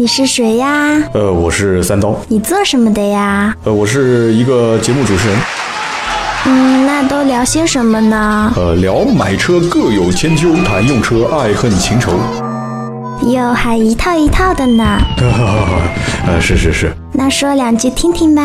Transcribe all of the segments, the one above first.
你是谁呀？呃，我是三刀。你做什么的呀？呃，我是一个节目主持人。嗯，那都聊些什么呢？呃，聊买车各有千秋，谈用车爱恨情仇。哟，还一套一套的呢。呃，是是是。那说两句听听吧。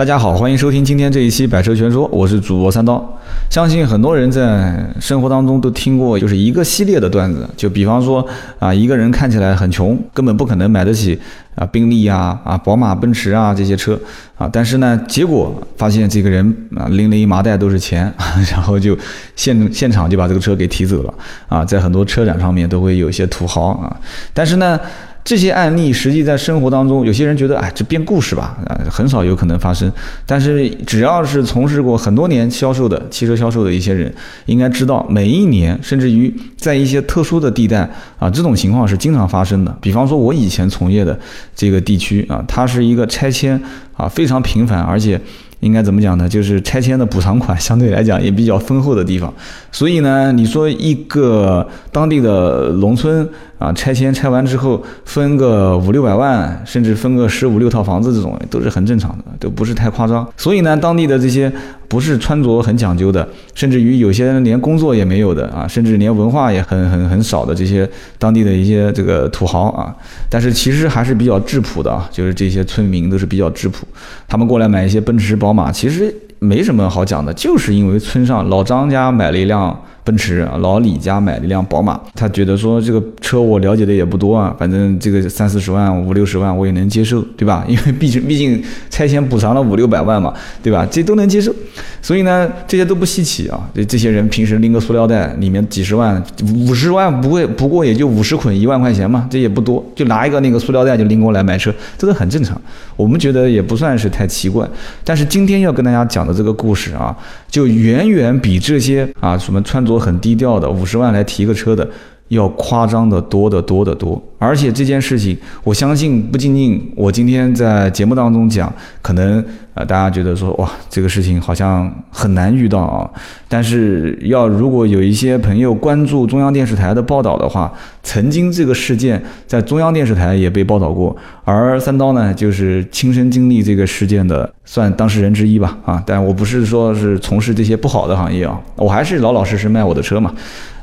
大家好，欢迎收听今天这一期《百车全说》，我是主播三刀。相信很多人在生活当中都听过，就是一个系列的段子。就比方说啊，一个人看起来很穷，根本不可能买得起啊宾利啊、啊宝马、奔驰啊这些车啊。但是呢，结果发现这个人啊拎了一麻袋都是钱，然后就现现场就把这个车给提走了啊。在很多车展上面都会有一些土豪啊，但是呢。这些案例实际在生活当中，有些人觉得，哎，这编故事吧，啊，很少有可能发生。但是只要是从事过很多年销售的汽车销售的一些人，应该知道，每一年甚至于在一些特殊的地带啊，这种情况是经常发生的。比方说，我以前从业的这个地区啊，它是一个拆迁啊非常频繁，而且。应该怎么讲呢？就是拆迁的补偿款相对来讲也比较丰厚的地方，所以呢，你说一个当地的农村啊，拆迁拆完之后分个五六百万，甚至分个十五六套房子，这种都是很正常的，都不是太夸张。所以呢，当地的这些不是穿着很讲究的，甚至于有些人连工作也没有的啊，甚至连文化也很很很少的这些当地的一些这个土豪啊，但是其实还是比较质朴的啊，就是这些村民都是比较质朴，他们过来买一些奔驰宝。马其实没什么好讲的，就是因为村上老张家买了一辆。奔驰啊，老李家买了一辆宝马，他觉得说这个车我了解的也不多啊，反正这个三四十万、五六十万我也能接受，对吧？因为毕竟毕竟拆迁补偿了五六百万嘛，对吧？这都能接受，所以呢，这些都不稀奇啊。这这些人平时拎个塑料袋，里面几十万、五十万不会，不过也就五十捆一万块钱嘛，这也不多，就拿一个那个塑料袋就拎过来买车，这都很正常。我们觉得也不算是太奇怪。但是今天要跟大家讲的这个故事啊，就远远比这些啊什么穿着。很低调的，五十万来提个车的，要夸张的多得多得多。而且这件事情，我相信不仅仅我今天在节目当中讲，可能呃大家觉得说哇，这个事情好像很难遇到啊。但是要如果有一些朋友关注中央电视台的报道的话，曾经这个事件在中央电视台也被报道过。而三刀呢，就是亲身经历这个事件的，算当事人之一吧啊。但我不是说是从事这些不好的行业啊，我还是老老实实卖我的车嘛。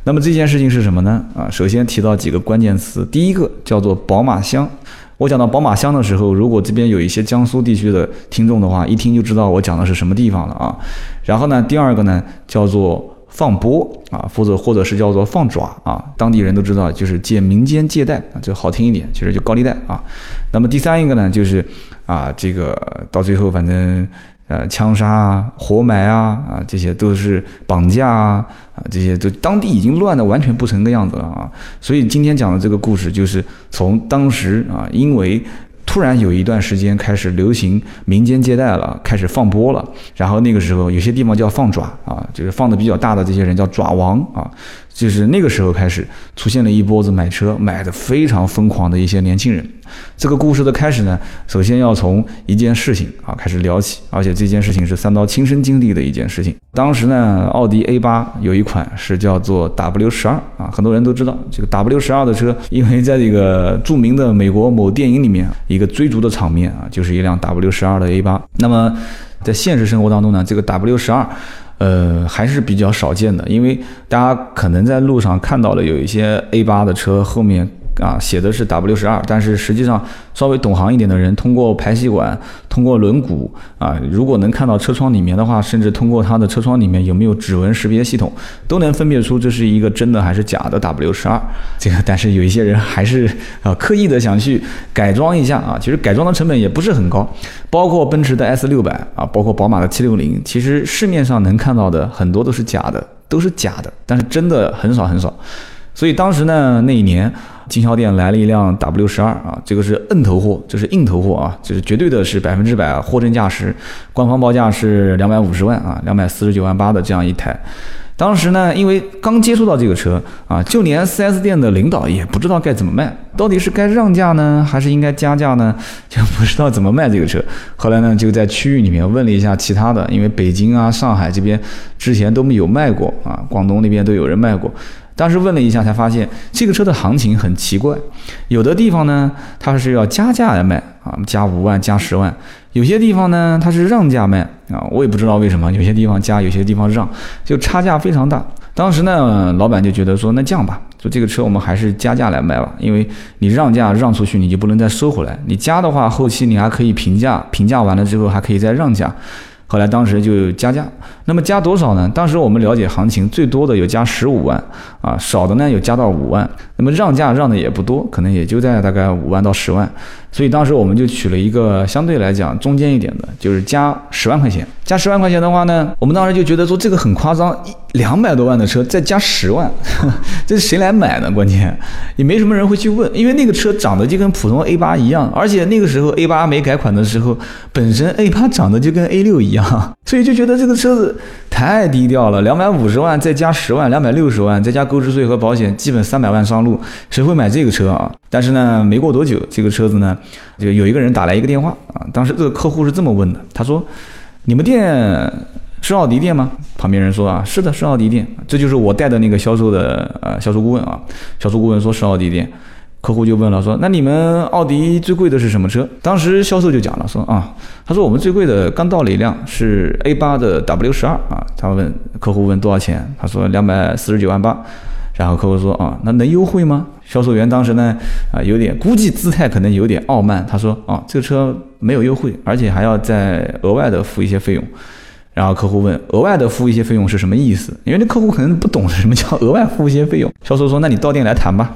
那么这件事情是什么呢？啊，首先提到几个关键词，第一个叫做宝马箱。我讲到宝马箱的时候，如果这边有一些江苏地区的听众的话，一听就知道我讲的是什么地方了啊。然后呢，第二个呢叫做放波啊，或者或者是叫做放爪啊，当地人都知道，就是借民间借贷啊，就好听一点，其实就高利贷啊。那么第三一个呢，就是啊，这个到最后反正。呃，枪杀啊，活埋啊，啊，这些都是绑架啊，啊，这些都当地已经乱的完全不成个样子了啊。所以今天讲的这个故事，就是从当时啊，因为突然有一段时间开始流行民间借贷了，开始放波了，然后那个时候有些地方叫放爪啊，就是放的比较大的这些人叫爪王啊。就是那个时候开始出现了一波子买车买的非常疯狂的一些年轻人。这个故事的开始呢，首先要从一件事情啊开始聊起，而且这件事情是三刀亲身经历的一件事情。当时呢，奥迪 A 八有一款是叫做 W 十二啊，很多人都知道这个 W 十二的车，因为在这个著名的美国某电影里面，一个追逐的场面啊，就是一辆 W 十二的 A 八。那么在现实生活当中呢，这个 W 十二。呃，还是比较少见的，因为大家可能在路上看到了有一些 A 八的车后面。啊，写的是 W 十二，但是实际上稍微懂行一点的人，通过排气管，通过轮毂啊，如果能看到车窗里面的话，甚至通过它的车窗里面有没有指纹识别系统，都能分辨出这是一个真的还是假的 W 十二。这个，但是有一些人还是啊刻意的想去改装一下啊，其实改装的成本也不是很高，包括奔驰的 S 六百啊，包括宝马的七六零，其实市面上能看到的很多都是假的，都是假的，但是真的很少很少。所以当时呢，那一年。经销店来了一辆 W 十二啊，这个是摁头货，这是硬头货啊，就是绝对的是百分之百货真价实，官方报价是两百五十万啊，两百四十九万八的这样一台。当时呢，因为刚接触到这个车啊，就连 4S 店的领导也不知道该怎么卖，到底是该让价呢，还是应该加价呢，就不知道怎么卖这个车。后来呢，就在区域里面问了一下其他的，因为北京啊、上海这边之前都没有卖过啊，广东那边都有人卖过。当时问了一下，才发现这个车的行情很奇怪，有的地方呢它是要加价来卖啊，加五万加十万；有些地方呢它是让价卖啊，我也不知道为什么，有些地方加，有些地方让，就差价非常大。当时呢，老板就觉得说，那这样吧，就这个车我们还是加价来卖吧，因为你让价让出去，你就不能再收回来，你加的话，后期你还可以平价，平价完了之后还可以再让价。后来当时就加价，那么加多少呢？当时我们了解行情，最多的有加十五万 啊，少的呢有加到五万。那么让价让的也不多，可能也就在大概五万到十万。所以当时我们就取了一个相对来讲中间一点的，就是加十万块钱。加十万块钱的话呢，我们当时就觉得说这个很夸张，一两百多万的车再加十万，这是谁来买呢？关键也没什么人会去问，因为那个车长得就跟普通 A 八一样，而且那个时候 A 八没改款的时候，本身 A 八长得就跟 A 六一样，所以就觉得这个车子太低调了。两百五十万再加十万，两百六十万再加购置税和保险，基本三百万上路，谁会买这个车啊？但是呢，没过多久，这个车子呢，就有一个人打来一个电话啊，当时这个客户是这么问的，他说。你们店是奥迪店吗？旁边人说啊，是的，是奥迪店。这就是我带的那个销售的呃销售顾问啊。销售顾问说是奥迪店，客户就问了说，那你们奥迪最贵的是什么车？当时销售就讲了说啊，他说我们最贵的刚到了一辆是 A 八的 W 十二啊。他问客户问多少钱？他说两百四十九万八。然后客户说啊，那能优惠吗？销售员当时呢啊有点估计姿态可能有点傲慢，他说啊这个车没有优惠，而且还要再额外的付一些费用。然后客户问额外的付一些费用是什么意思？因为那客户可能不懂什么叫额外付一些费用。销售说那你到店来谈吧。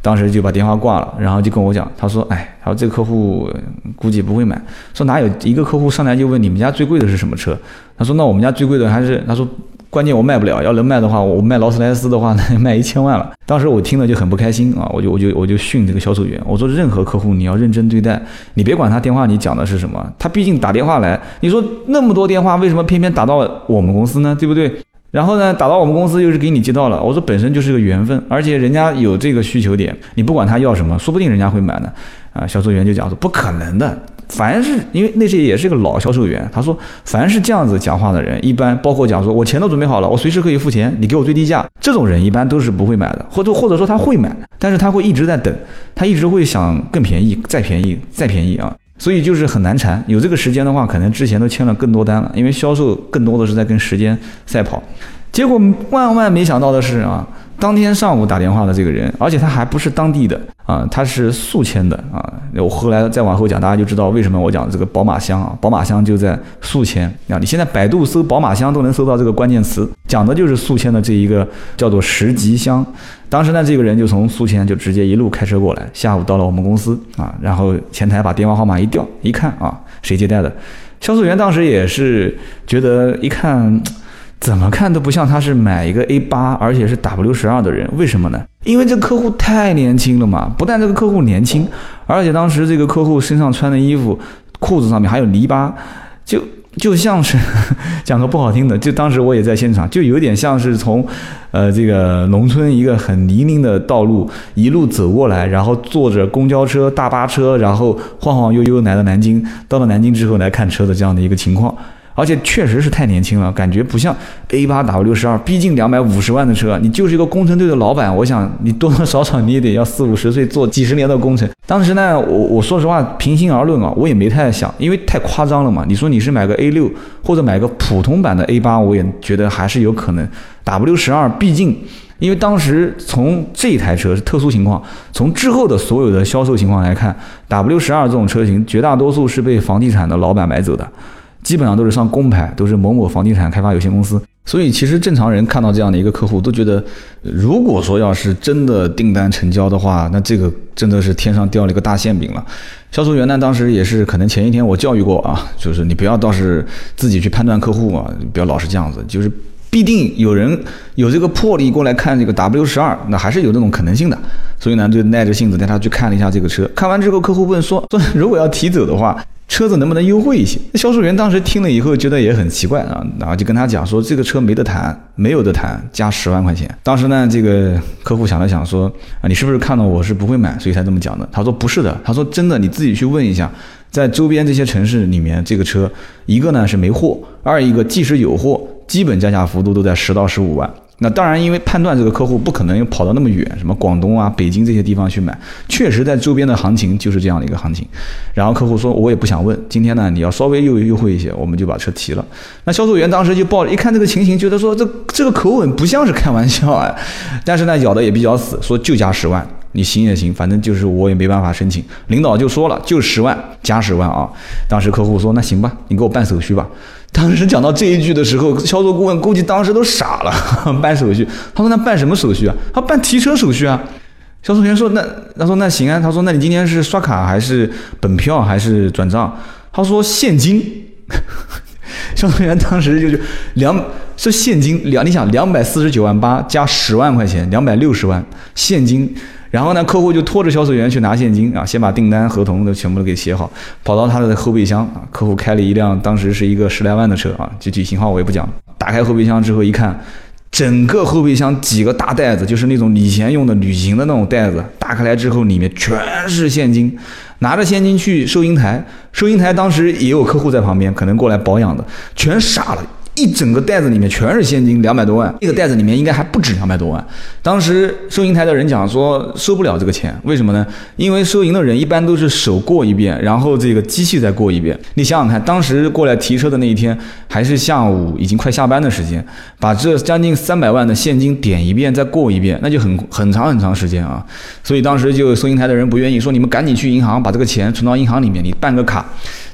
当时就把电话挂了，然后就跟我讲，他说哎，他说这个客户估计不会买。说哪有一个客户上来就问你们家最贵的是什么车？他说那我们家最贵的还是他说。关键我卖不了，要能卖的话，我卖劳斯莱斯的话，那卖一千万了。当时我听了就很不开心啊，我就我就我就训这个销售员，我说任何客户你要认真对待，你别管他电话你讲的是什么，他毕竟打电话来，你说那么多电话，为什么偏偏打到我们公司呢？对不对？然后呢，打到我们公司又是给你接到了，我说本身就是个缘分，而且人家有这个需求点，你不管他要什么，说不定人家会买呢。啊，销售员就讲说不可能的。凡是因为那些也是个老销售员，他说凡是这样子讲话的人，一般包括讲说我钱都准备好了，我随时可以付钱，你给我最低价，这种人一般都是不会买的，或者或者说他会买，但是他会一直在等，他一直会想更便宜，再便宜，再便宜啊，所以就是很难缠。有这个时间的话，可能之前都签了更多单了，因为销售更多的是在跟时间赛跑。结果万万没想到的是啊。当天上午打电话的这个人，而且他还不是当地的啊，他是宿迁的啊。我后来再往后讲，大家就知道为什么我讲这个宝马箱啊，宝马箱就在宿迁啊。你现在百度搜宝马箱都能搜到这个关键词，讲的就是宿迁的这一个叫做石吉箱。当时呢，这个人就从宿迁就直接一路开车过来，下午到了我们公司啊，然后前台把电话号码一调，一看啊，谁接待的？销售员当时也是觉得一看。怎么看都不像他是买一个 A 八，而且是 W 十二的人，为什么呢？因为这客户太年轻了嘛。不但这个客户年轻，而且当时这个客户身上穿的衣服、裤子上面还有泥巴，就就像是 讲个不好听的，就当时我也在现场，就有点像是从呃这个农村一个很泥泞的道路一路走过来，然后坐着公交车、大巴车，然后晃晃悠悠来到南京，到了南京之后来看车的这样的一个情况。而且确实是太年轻了，感觉不像 A 八 W 十二，毕竟两百五十万的车，你就是一个工程队的老板，我想你多多少少你也得要四五十岁做几十年的工程。当时呢，我我说实话，平心而论啊，我也没太想，因为太夸张了嘛。你说你是买个 A 六或者买个普通版的 A 八，我也觉得还是有可能。W 十二毕竟，因为当时从这台车是特殊情况，从之后的所有的销售情况来看，W 十二这种车型绝大多数是被房地产的老板买走的。基本上都是上公牌，都是某某房地产开发有限公司。所以其实正常人看到这样的一个客户，都觉得，如果说要是真的订单成交的话，那这个真的是天上掉了一个大馅饼了。销售员呢，当时也是可能前一天我教育过啊，就是你不要倒是自己去判断客户啊，不要老是这样子，就是必定有人有这个魄力过来看这个 W 十二，那还是有这种可能性的。所以呢，就耐着性子带他去看了一下这个车。看完之后，客户问说说如果要提走的话。车子能不能优惠一些？销售员当时听了以后觉得也很奇怪啊，然后就跟他讲说这个车没得谈，没有得谈，加十万块钱。当时呢，这个客户想了想说啊，你是不是看到我是不会买，所以才这么讲的？他说不是的，他说真的，你自己去问一下，在周边这些城市里面，这个车一个呢是没货，二一个即使有货，基本加价幅度都在十到十五万。那当然，因为判断这个客户不可能跑到那么远，什么广东啊、北京这些地方去买，确实在周边的行情就是这样的一个行情。然后客户说，我也不想问，今天呢你要稍微优优惠一些，我们就把车提了。那销售员当时就抱着一看这个情形，觉得说这这个口吻不像是开玩笑啊，但是呢咬的也比较死，说就加十万，你行也行，反正就是我也没办法申请。领导就说了，就十万加十万啊。当时客户说，那行吧，你给我办手续吧。当时讲到这一句的时候，销售顾问估计当时都傻了。办手续，他说那办什么手续啊？他办提车手续啊。销售员说那他说那行啊。他说那你今天是刷卡还是本票还是转账？他说现金。销售员当时就就两是现金两，你想两百四十九万八加十万块钱，两百六十万现金。然后呢，客户就拖着销售员去拿现金啊，先把订单合同都全部都给写好，跑到他的后备箱啊。客户开了一辆当时是一个十来万的车啊，具体型号我也不讲。打开后备箱之后一看，整个后备箱几个大袋子，就是那种以前用的旅行的那种袋子，打开来之后里面全是现金，拿着现金去收银台，收银台当时也有客户在旁边，可能过来保养的，全傻了。一整个袋子里面全是现金，两百多万。那个袋子里面应该还不止两百多万。当时收银台的人讲说收不了这个钱，为什么呢？因为收银的人一般都是手过一遍，然后这个机器再过一遍。你想想看，当时过来提车的那一天还是下午，已经快下班的时间，把这将近三百万的现金点一遍再过一遍，那就很很长很长时间啊。所以当时就收银台的人不愿意说，你们赶紧去银行把这个钱存到银行里面，你办个卡。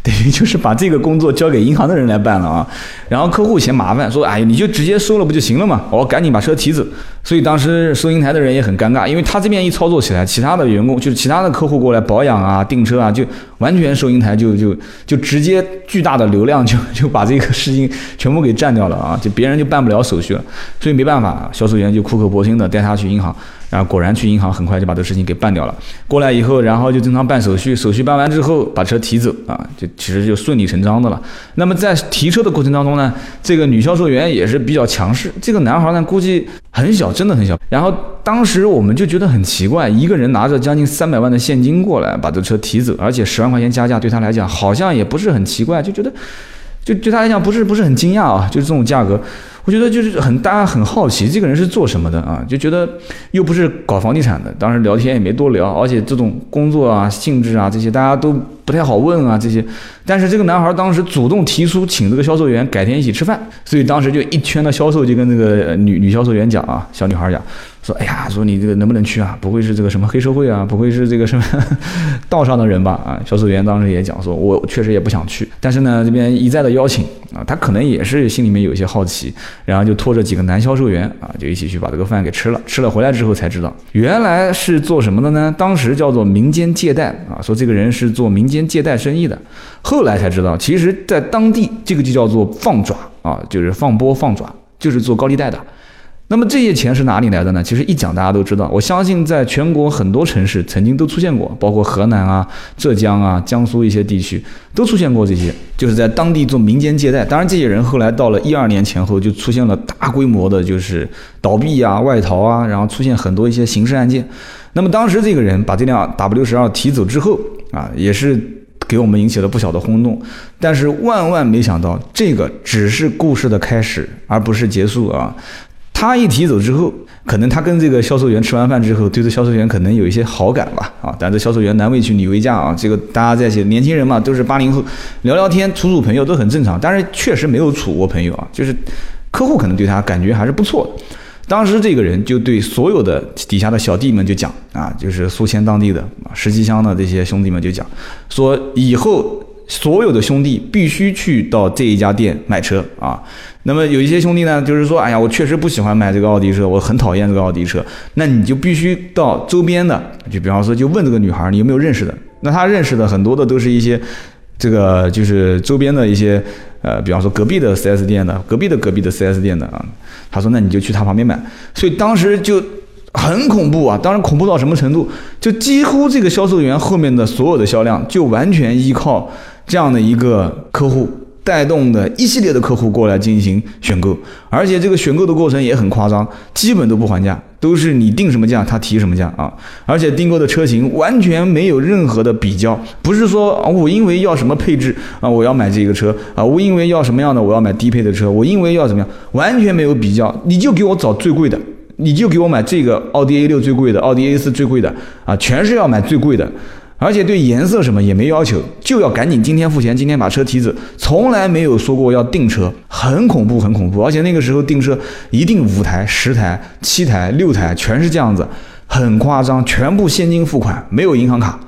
等于就是把这个工作交给银行的人来办了啊，然后客户嫌麻烦，说：“哎，你就直接收了不就行了嘛？”我赶紧把车提走。所以当时收银台的人也很尴尬，因为他这边一操作起来，其他的员工就是其他的客户过来保养啊、订车啊，就完全收银台就就就直接巨大的流量就就把这个事情全部给占掉了啊，就别人就办不了手续了。所以没办法，销售员就苦口婆心的带他去银行。然后果然去银行，很快就把这个事情给办掉了。过来以后，然后就正常办手续，手续办完之后，把车提走啊，就其实就顺理成章的了。那么在提车的过程当中呢，这个女销售员也是比较强势。这个男孩呢，估计很小，真的很小。然后当时我们就觉得很奇怪，一个人拿着将近三百万的现金过来把这车提走，而且十万块钱加价对他来讲好像也不是很奇怪，就觉得就对他来讲不是不是很惊讶啊，就是这种价格。我觉得就是很大家很好奇这个人是做什么的啊？就觉得又不是搞房地产的，当时聊天也没多聊，而且这种工作啊、性质啊这些大家都不太好问啊这些。但是这个男孩当时主动提出请这个销售员改天一起吃饭，所以当时就一圈的销售就跟那个女女销售员讲啊，小女孩讲。说，哎呀，说你这个能不能去啊？不会是这个什么黑社会啊？不会是这个什么 道上的人吧？啊，销售员当时也讲说，我确实也不想去，但是呢，这边一再的邀请啊，他可能也是心里面有一些好奇，然后就拖着几个男销售员啊，就一起去把这个饭给吃了。吃了回来之后才知道，原来是做什么的呢？当时叫做民间借贷啊，说这个人是做民间借贷生意的。后来才知道，其实在当地这个就叫做放爪啊，就是放波放爪，就是做高利贷的。那么这些钱是哪里来的呢？其实一讲大家都知道，我相信在全国很多城市曾经都出现过，包括河南啊、浙江啊、江苏一些地区都出现过这些，就是在当地做民间借贷。当然，这些人后来到了一二年前后就出现了大规模的，就是倒闭啊、外逃啊，然后出现很多一些刑事案件。那么当时这个人把这辆 W 十二提走之后啊，也是给我们引起了不小的轰动。但是万万没想到，这个只是故事的开始，而不是结束啊。他一提走之后，可能他跟这个销售员吃完饭之后，对这销售员可能有一些好感吧，啊，但这销售员难为情女为嫁啊，这个大家在一起，年轻人嘛，都是八零后，聊聊天、处处朋友都很正常，但是确实没有处过朋友啊，就是客户可能对他感觉还是不错的。当时这个人就对所有的底下的小弟们就讲啊，就是宿迁当地的石集乡的这些兄弟们就讲，说以后。所有的兄弟必须去到这一家店买车啊。那么有一些兄弟呢，就是说，哎呀，我确实不喜欢买这个奥迪车，我很讨厌这个奥迪车。那你就必须到周边的，就比方说，就问这个女孩，你有没有认识的？那他认识的很多的都是一些，这个就是周边的一些，呃，比方说隔壁的 4S 店的，隔壁的隔壁的 4S 店的啊。他说，那你就去他旁边买。所以当时就很恐怖啊，当然恐怖到什么程度？就几乎这个销售员后面的所有的销量，就完全依靠。这样的一个客户带动的一系列的客户过来进行选购，而且这个选购的过程也很夸张，基本都不还价，都是你定什么价他提什么价啊！而且订购的车型完全没有任何的比较，不是说我因为要什么配置啊我要买这个车啊我因为要什么样的我要买低配的车，我因为要怎么样，完全没有比较，你就给我找最贵的。你就给我买这个奥迪 A 六最贵的，奥迪 A 四最贵的啊，全是要买最贵的，而且对颜色什么也没要求，就要赶紧今天付钱，今天把车提走，从来没有说过要订车，很恐怖，很恐怖。而且那个时候订车一定五台、十台、七台、六台，全是这样子，很夸张，全部现金付款，没有银行卡。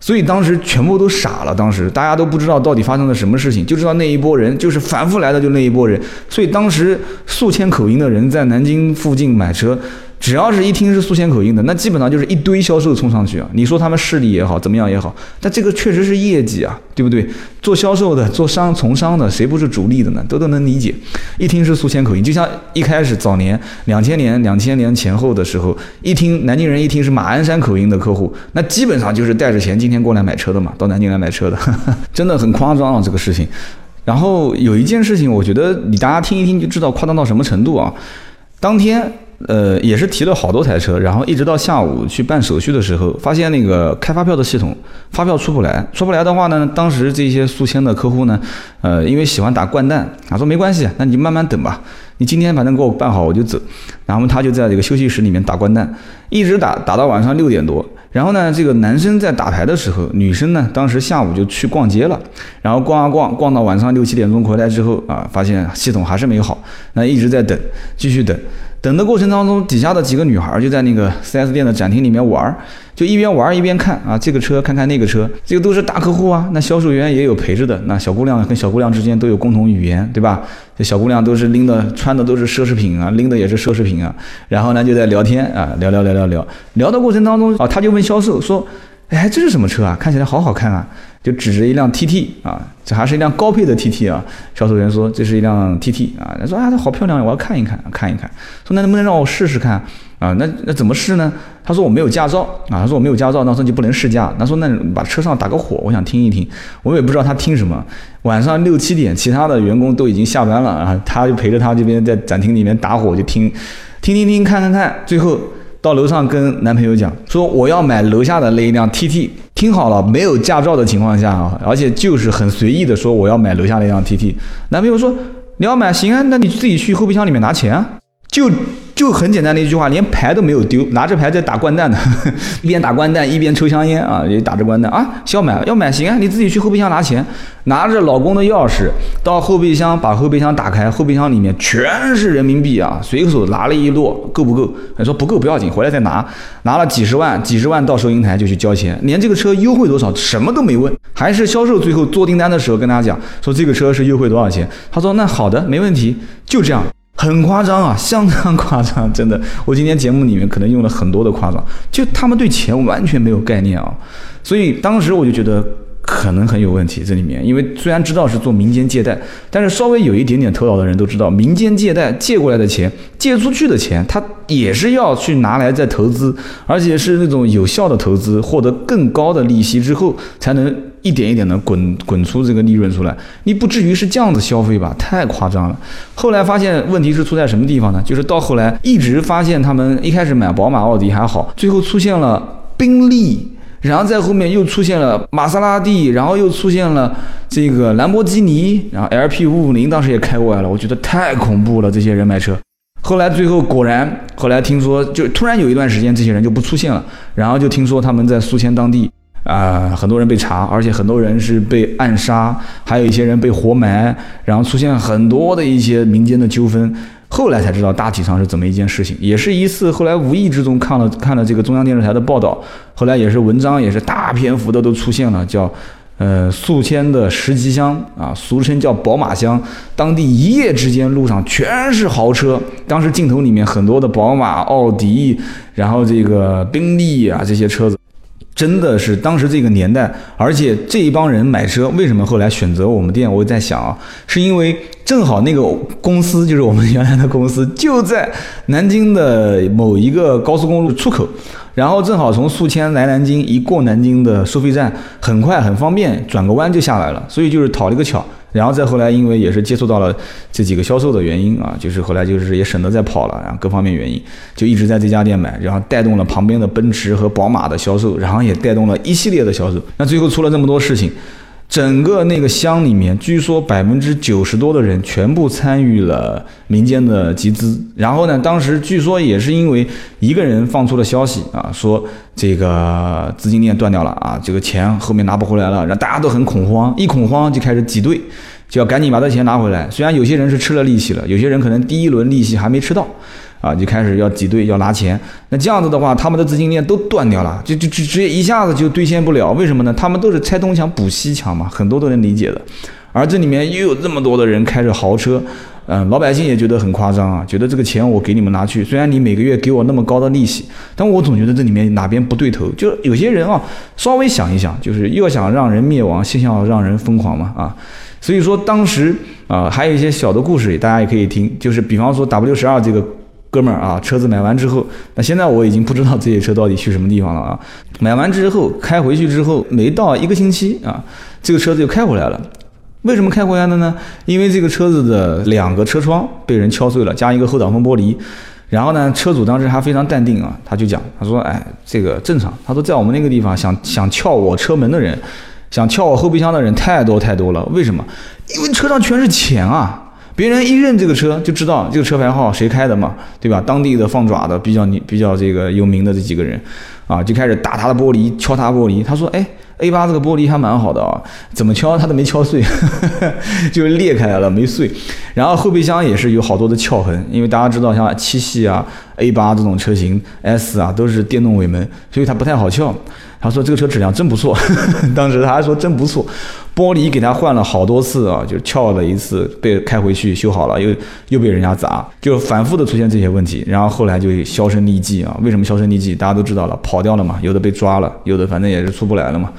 所以当时全部都傻了，当时大家都不知道到底发生了什么事情，就知道那一波人就是反复来的，就那一波人。所以当时宿迁口音的人在南京附近买车。只要是一听是宿迁口音的，那基本上就是一堆销售冲上去啊！你说他们势力也好，怎么样也好，但这个确实是业绩啊，对不对？做销售的、做商从商的，谁不是逐利的呢？都都能理解。一听是宿迁口音，就像一开始早年两千年、两千年前后的时候，一听南京人一听是马鞍山口音的客户，那基本上就是带着钱今天过来买车的嘛，到南京来买车的，真的很夸张啊这个事情。然后有一件事情，我觉得你大家听一听就知道夸张到什么程度啊！当天。呃，也是提了好多台车，然后一直到下午去办手续的时候，发现那个开发票的系统发票出不来，出不来的话呢，当时这些宿迁的客户呢，呃，因为喜欢打掼蛋，他说没关系，那你就慢慢等吧，你今天反正给我办好我就走，然后他就在这个休息室里面打掼蛋，一直打打到晚上六点多，然后呢，这个男生在打牌的时候，女生呢当时下午就去逛街了，然后逛啊逛，逛到晚上六七点钟回来之后啊，发现系统还是没好，那一直在等，继续等。等的过程当中，底下的几个女孩就在那个 4S 店的展厅里面玩，就一边玩一边看啊，这个车看看那个车，这个都是大客户啊。那销售员也有陪着的，那小姑娘跟小姑娘之间都有共同语言，对吧？这小姑娘都是拎的穿的都是奢侈品啊，拎的也是奢侈品啊。然后呢就在聊天啊，聊聊聊聊聊，聊的过程当中啊，他就问销售说：“哎，这是什么车啊？看起来好好看啊。”就指着一辆 TT 啊，这还是一辆高配的 TT 啊。销售员说这是一辆 TT 啊，他说啊，它好漂亮，我要看一看，看一看。说那能不能让我试试看啊？那那怎么试呢？他说我没有驾照啊，他说我没有驾照，那说就不能试驾。他说那把车上打个火，我想听一听。我也不知道他听什么。晚上六七点，其他的员工都已经下班了啊，他就陪着他这边在展厅里面打火，就听，听听听，看看看，最后。到楼上跟男朋友讲说我要买楼下的那一辆 TT，听好了，没有驾照的情况下啊，而且就是很随意的说我要买楼下那辆 TT。男朋友说你要买行啊，那你自己去后备箱里面拿钱啊，就。就很简单的一句话，连牌都没有丢，拿着牌在打掼蛋的，一边打掼蛋一边抽香烟啊，也打着掼蛋啊，要买要买行啊，你自己去后备箱拿钱，拿着老公的钥匙到后备箱，把后备箱打开，后备箱里面全是人民币啊，随手拿了一摞，够不够？他说不够不要紧，回来再拿，拿了几十万，几十万到收银台就去交钱，连这个车优惠多少什么都没问，还是销售最后做订单的时候跟他讲说这个车是优惠多少钱，他说那好的没问题，就这样。很夸张啊，相当夸张，真的。我今天节目里面可能用了很多的夸张，就他们对钱完全没有概念啊，所以当时我就觉得可能很有问题这里面。因为虽然知道是做民间借贷，但是稍微有一点点头脑的人都知道，民间借贷借过来的钱，借出去的钱，他也是要去拿来再投资，而且是那种有效的投资，获得更高的利息之后才能。一点一点的滚滚出这个利润出来，你不至于是这样子消费吧？太夸张了。后来发现问题是出在什么地方呢？就是到后来一直发现他们一开始买宝马、奥迪还好，最后出现了宾利，然后在后面又出现了玛莎拉蒂，然后又出现了这个兰博基尼，然后 LP 五五零当时也开过来了，我觉得太恐怖了。这些人买车，后来最后果然，后来听说就突然有一段时间这些人就不出现了，然后就听说他们在宿迁当地。啊，很多人被查，而且很多人是被暗杀，还有一些人被活埋，然后出现很多的一些民间的纠纷。后来才知道大体上是怎么一件事情，也是一次后来无意之中看了看了这个中央电视台的报道，后来也是文章也是大篇幅的都出现了，叫呃宿迁的石集乡啊，俗称叫宝马乡，当地一夜之间路上全是豪车，当时镜头里面很多的宝马、奥迪，然后这个宾利啊这些车子。真的是当时这个年代，而且这一帮人买车，为什么后来选择我们店？我在想啊，是因为正好那个公司就是我们原来的公司，就在南京的某一个高速公路出口，然后正好从宿迁来南京，一过南京的收费站，很快很方便，转个弯就下来了，所以就是讨了个巧。然后再后来因为也是接触到了这几个销售的原因啊，就是后来就是也省得再跑了，然后各方面原因就一直在这家店买，然后带动了旁边的奔驰和宝马的销售，然后也带动了一系列的销售。那最后出了这么多事情。整个那个乡里面，据说百分之九十多的人全部参与了民间的集资。然后呢，当时据说也是因为一个人放出了消息啊，说这个资金链断掉了啊，这个钱后面拿不回来了，让大家都很恐慌，一恐慌就开始挤兑，就要赶紧把这钱拿回来。虽然有些人是吃了利息了，有些人可能第一轮利息还没吃到。啊，就开始要挤兑，要拿钱。那这样子的话，他们的资金链都断掉了，就就直直接一下子就兑现不了。为什么呢？他们都是拆东墙补西墙嘛，很多都能理解的。而这里面又有这么多的人开着豪车，嗯，老百姓也觉得很夸张啊，觉得这个钱我给你们拿去，虽然你每个月给我那么高的利息，但我总觉得这里面哪边不对头。就有些人啊，稍微想一想，就是又想让人灭亡，先要让人疯狂嘛啊。所以说当时啊，还有一些小的故事，大家也可以听，就是比方说 W 十二这个。哥们儿啊，车子买完之后，那现在我已经不知道这些车到底去什么地方了啊。买完之后开回去之后，没到一个星期啊，这个车子就开回来了。为什么开回来的呢？因为这个车子的两个车窗被人敲碎了，加一个后挡风玻璃。然后呢，车主当时还非常淡定啊，他就讲，他说：“哎，这个正常。他说在我们那个地方想想撬我车门的人，想撬我后备箱的人太多太多了。为什么？因为车上全是钱啊。”别人一认这个车就知道这个车牌号谁开的嘛，对吧？当地的放爪的比较你比较这个有名的这几个人，啊，就开始打他的玻璃，敲他玻璃。他说：“哎，A 八这个玻璃还蛮好的啊，怎么敲他都没敲碎，就裂开来了没碎。然后后备箱也是有好多的撬痕，因为大家知道像七系啊、A 八这种车型 S 啊都是电动尾门，所以它不太好撬。他说这个车质量真不错，当时他还说真不错。”玻璃给他换了好多次啊，就撬了一次，被开回去修好了，又又被人家砸，就反复的出现这些问题，然后后来就销声匿迹啊。为什么销声匿迹？大家都知道了，跑掉了嘛，有的被抓了，有的反正也是出不来了嘛。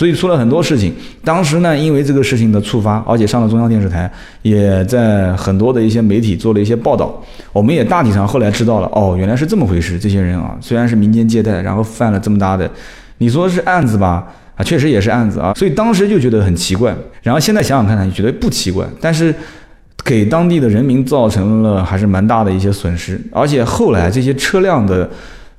所以出了很多事情。当时呢，因为这个事情的触发，而且上了中央电视台，也在很多的一些媒体做了一些报道。我们也大体上后来知道了，哦，原来是这么回事。这些人啊，虽然是民间借贷，然后犯了这么大的，你说是案子吧？啊，确实也是案子啊，所以当时就觉得很奇怪，然后现在想想看呢，觉得不奇怪，但是给当地的人民造成了还是蛮大的一些损失，而且后来这些车辆的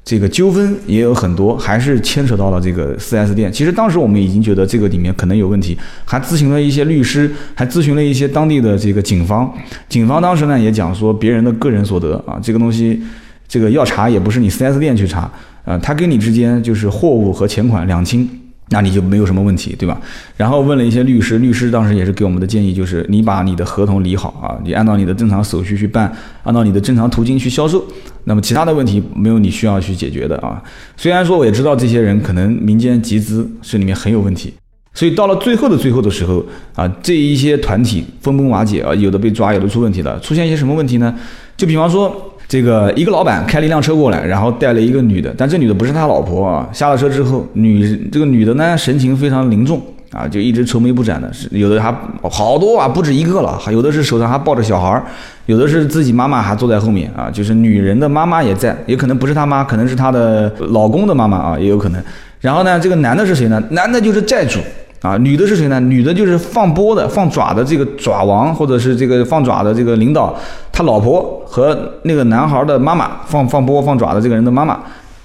这个纠纷也有很多，还是牵扯到了这个 4S 店。其实当时我们已经觉得这个里面可能有问题，还咨询了一些律师，还咨询了一些当地的这个警方。警方当时呢也讲说，别人的个人所得啊，这个东西这个要查也不是你 4S 店去查，呃，他跟你之间就是货物和钱款两清。那你就没有什么问题，对吧？然后问了一些律师，律师当时也是给我们的建议，就是你把你的合同理好啊，你按照你的正常手续去办，按照你的正常途径去销售，那么其他的问题没有你需要去解决的啊。虽然说我也知道这些人可能民间集资是里面很有问题，所以到了最后的最后的时候啊，这一些团体分崩瓦解啊，有的被抓，有的出问题了，出现一些什么问题呢？就比方说。这个一个老板开了一辆车过来，然后带了一个女的，但这女的不是他老婆啊。下了车之后，女这个女的呢神情非常凝重啊，就一直愁眉不展的，是有的还好多啊，不止一个了，还有的是手上还抱着小孩儿，有的是自己妈妈还坐在后面啊，就是女人的妈妈也在，也可能不是她妈，可能是她的老公的妈妈啊，也有可能。然后呢，这个男的是谁呢？男的就是债主。啊，女的是谁呢？女的就是放波的、放爪的这个爪王，或者是这个放爪的这个领导，他老婆和那个男孩的妈妈放放波、放爪的这个人的妈妈，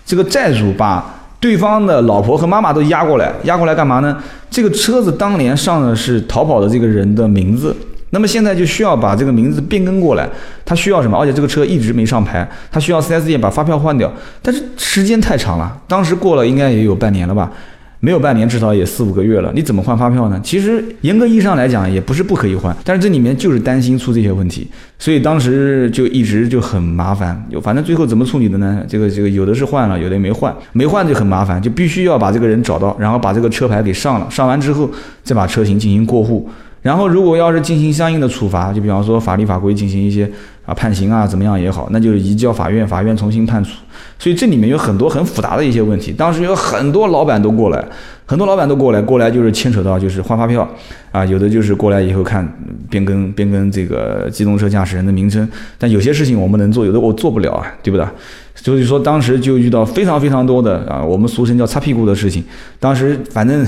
这个债主把对方的老婆和妈妈都押过来，押过来干嘛呢？这个车子当年上的是逃跑的这个人的名字，那么现在就需要把这个名字变更过来，他需要什么？而且这个车一直没上牌，他需要 4S 店把发票换掉，但是时间太长了，当时过了应该也有半年了吧。没有半年，至少也四五个月了，你怎么换发票呢？其实严格意义上来讲，也不是不可以换，但是这里面就是担心出这些问题，所以当时就一直就很麻烦。有反正最后怎么处理的呢？这个这个有的是换了，有的没换，没换就很麻烦，就必须要把这个人找到，然后把这个车牌给上了，上完之后再把车型进行过户。然后，如果要是进行相应的处罚，就比方说法律法规进行一些啊判刑啊怎么样也好，那就是移交法院，法院重新判处。所以这里面有很多很复杂的一些问题。当时有很多老板都过来，很多老板都过来，过来就是牵扯到就是换发票啊，有的就是过来以后看变更变更这个机动车驾驶人的名称。但有些事情我们能做，有的我做不了啊，对不对？所以说当时就遇到非常非常多的啊，我们俗称叫擦屁股的事情。当时反正。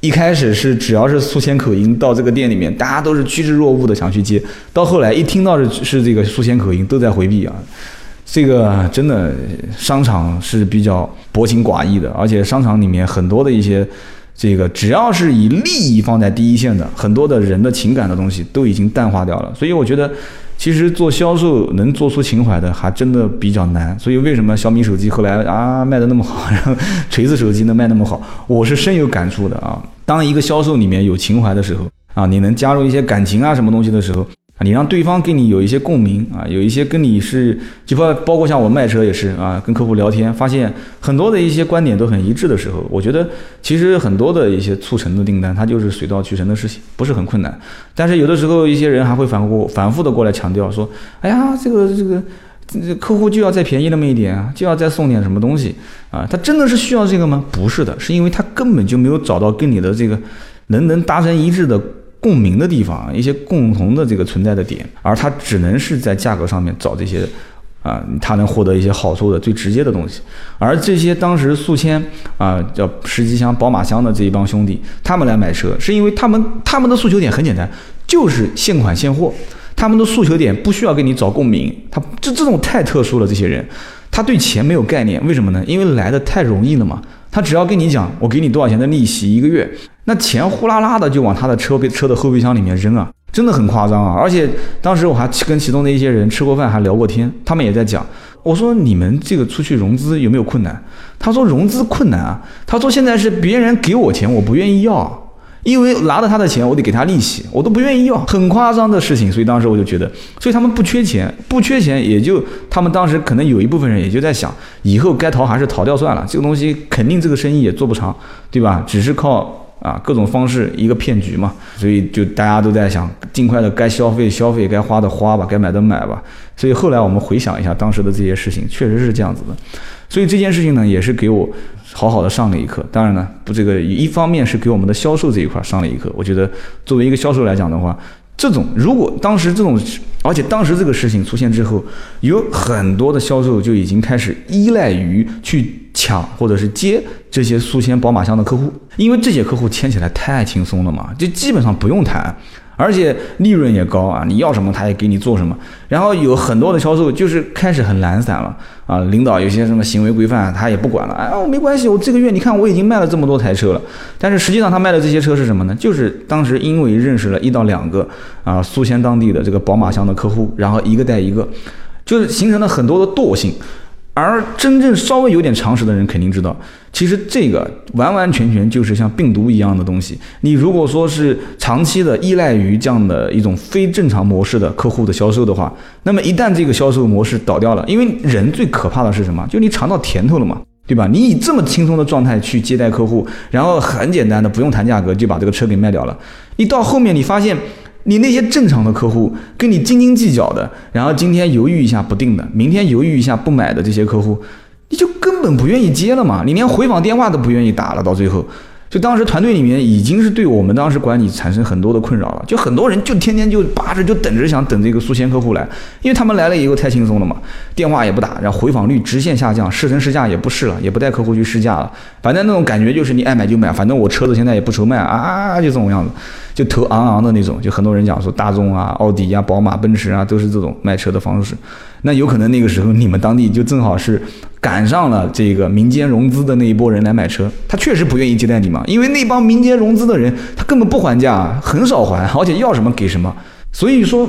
一开始是只要是宿迁口音到这个店里面，大家都是趋之若鹜的想去接，到后来一听到是是这个宿迁口音，都在回避啊。这个真的商场是比较薄情寡义的，而且商场里面很多的一些这个只要是以利益放在第一线的，很多的人的情感的东西都已经淡化掉了。所以我觉得，其实做销售能做出情怀的还真的比较难。所以为什么小米手机后来啊卖的那么好，然后锤子手机能卖那么好，我是深有感触的啊。当一个销售里面有情怀的时候啊，你能加入一些感情啊什么东西的时候。啊，你让对方跟你有一些共鸣啊，有一些跟你是，就包包括像我卖车也是啊，跟客户聊天，发现很多的一些观点都很一致的时候，我觉得其实很多的一些促成的订单，它就是水到渠成的事情，不是很困难。但是有的时候一些人还会反复反复的过来强调说，哎呀，这个这个这客户就要再便宜那么一点啊，就要再送点什么东西啊，他真的是需要这个吗？不是的，是因为他根本就没有找到跟你的这个能能达成一致的。共鸣的地方，一些共同的这个存在的点，而他只能是在价格上面找这些，啊，他能获得一些好处的最直接的东西。而这些当时宿迁啊，叫十几箱宝马箱的这一帮兄弟，他们来买车，是因为他们他们的诉求点很简单，就是现款现货。他们的诉求点不需要给你找共鸣，他这这种太特殊了。这些人，他对钱没有概念，为什么呢？因为来的太容易了嘛。他只要跟你讲，我给你多少钱的利息一个月。那钱呼啦啦的就往他的车备车的后备箱里面扔啊，真的很夸张啊！而且当时我还跟其中的一些人吃过饭，还聊过天，他们也在讲。我说你们这个出去融资有没有困难？他说融资困难啊。他说现在是别人给我钱，我不愿意要，因为拿了他的钱，我得给他利息，我都不愿意要，很夸张的事情。所以当时我就觉得，所以他们不缺钱，不缺钱，也就他们当时可能有一部分人也就在想，以后该逃还是逃掉算了，这个东西肯定这个生意也做不长，对吧？只是靠。啊，各种方式一个骗局嘛，所以就大家都在想，尽快的该消费消费，该花的花吧，该买的买吧。所以后来我们回想一下当时的这些事情，确实是这样子的。所以这件事情呢，也是给我好好的上了一课。当然呢，不，这个一方面是给我们的销售这一块上了一课。我觉得作为一个销售来讲的话，这种如果当时这种，而且当时这个事情出现之后，有很多的销售就已经开始依赖于去。抢或者是接这些宿迁宝马箱的客户，因为这些客户签起来太轻松了嘛，就基本上不用谈，而且利润也高啊，你要什么他也给你做什么。然后有很多的销售就是开始很懒散了啊，领导有些什么行为规范他也不管了，哎哦没关系，我这个月你看我已经卖了这么多台车了，但是实际上他卖的这些车是什么呢？就是当时因为认识了一到两个啊宿迁当地的这个宝马箱的客户，然后一个带一个，就是形成了很多的惰性。而真正稍微有点常识的人肯定知道，其实这个完完全全就是像病毒一样的东西。你如果说是长期的依赖于这样的一种非正常模式的客户的销售的话，那么一旦这个销售模式倒掉了，因为人最可怕的是什么？就你尝到甜头了嘛，对吧？你以这么轻松的状态去接待客户，然后很简单的不用谈价格就把这个车给卖掉了，你到后面你发现。你那些正常的客户跟你斤斤计较的，然后今天犹豫一下不定的，明天犹豫一下不买的这些客户，你就根本不愿意接了嘛？你连回访电话都不愿意打了，到最后。就当时团队里面已经是对我们当时管理产生很多的困扰了，就很多人就天天就扒着就等着想等这个宿迁客户来，因为他们来了以后太轻松了嘛，电话也不打，然后回访率直线下降，试乘试驾也不试了，也不带客户去试驾了，反正那种感觉就是你爱买就买，反正我车子现在也不愁卖啊，就这种样子，就头昂昂的那种，就很多人讲说大众啊、奥迪啊、宝马、奔驰啊都是这种卖车的方式，那有可能那个时候你们当地就正好是。赶上了这个民间融资的那一波人来买车，他确实不愿意接待你嘛，因为那帮民间融资的人他根本不还价，很少还，而且要什么给什么。所以说，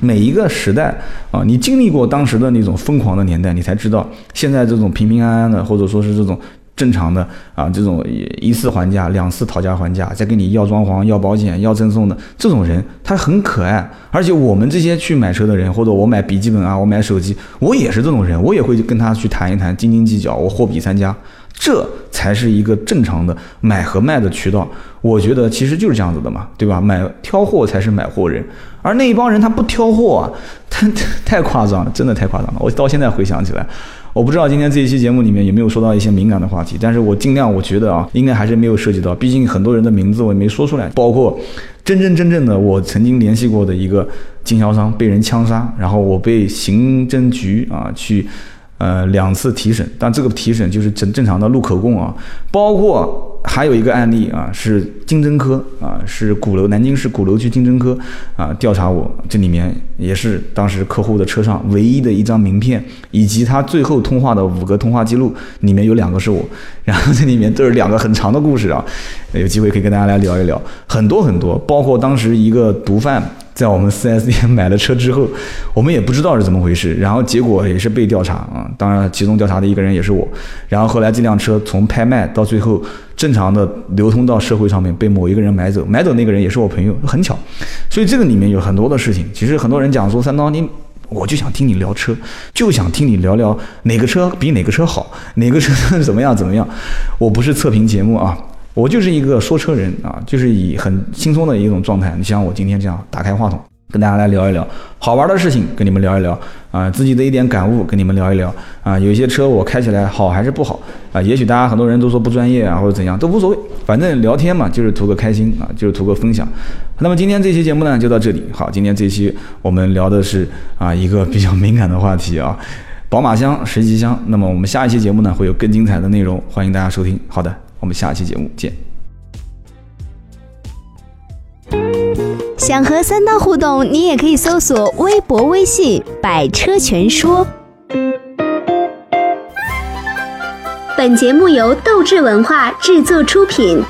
每一个时代啊，你经历过当时的那种疯狂的年代，你才知道现在这种平平安安的，或者说是这种。正常的啊，这种一次还价、两次讨价还价，再跟你要装潢、要保险、要赠送的这种人，他很可爱。而且我们这些去买车的人，或者我买笔记本啊，我买手机，我也是这种人，我也会跟他去谈一谈，斤斤计较，我货比三家，这才是一个正常的买和卖的渠道。我觉得其实就是这样子的嘛，对吧？买挑货才是买货人，而那一帮人他不挑货啊，他太夸张了，真的太夸张了。我到现在回想起来。我不知道今天这一期节目里面有没有说到一些敏感的话题，但是我尽量，我觉得啊，应该还是没有涉及到，毕竟很多人的名字我也没说出来，包括真真正正的我曾经联系过的一个经销商被人枪杀，然后我被刑侦局啊去呃两次提审，但这个提审就是正正常的录口供啊，包括还有一个案例啊，是经侦科啊，是鼓楼南京市鼓楼区经侦科啊调查我，这里面也是当时客户的车上唯一的一张名片，以及他最后通话的五个通话记录，里面有两个是我，然后这里面都是两个很长的故事啊，有机会可以跟大家来聊一聊，很多很多，包括当时一个毒贩。在我们 4S 店 买了车之后，我们也不知道是怎么回事，然后结果也是被调查啊。当然，其中调查的一个人也是我。然后后来这辆车从拍卖到最后正常的流通到社会上面，被某一个人买走，买走那个人也是我朋友，很巧。所以这个里面有很多的事情。其实很多人讲说三刀，你我就想听你聊车，就想听你聊聊哪个车比哪个车好，哪个车怎么样怎么样。我不是测评节目啊。我就是一个说车人啊，就是以很轻松的一种状态。你像我今天这样打开话筒，跟大家来聊一聊好玩的事情，跟你们聊一聊啊，自己的一点感悟跟你们聊一聊啊。有些车我开起来好还是不好啊？也许大家很多人都说不专业啊，或者怎样都无所谓，反正聊天嘛，就是图个开心啊，就是图个分享。那么今天这期节目呢就到这里。好，今天这期我们聊的是啊一个比较敏感的话题啊，宝马箱、实习箱。那么我们下一期节目呢会有更精彩的内容，欢迎大家收听。好的。我们下期节目见。想和三刀互动，你也可以搜索微博、微信“百车全说”。本节目由斗志文化制作出品。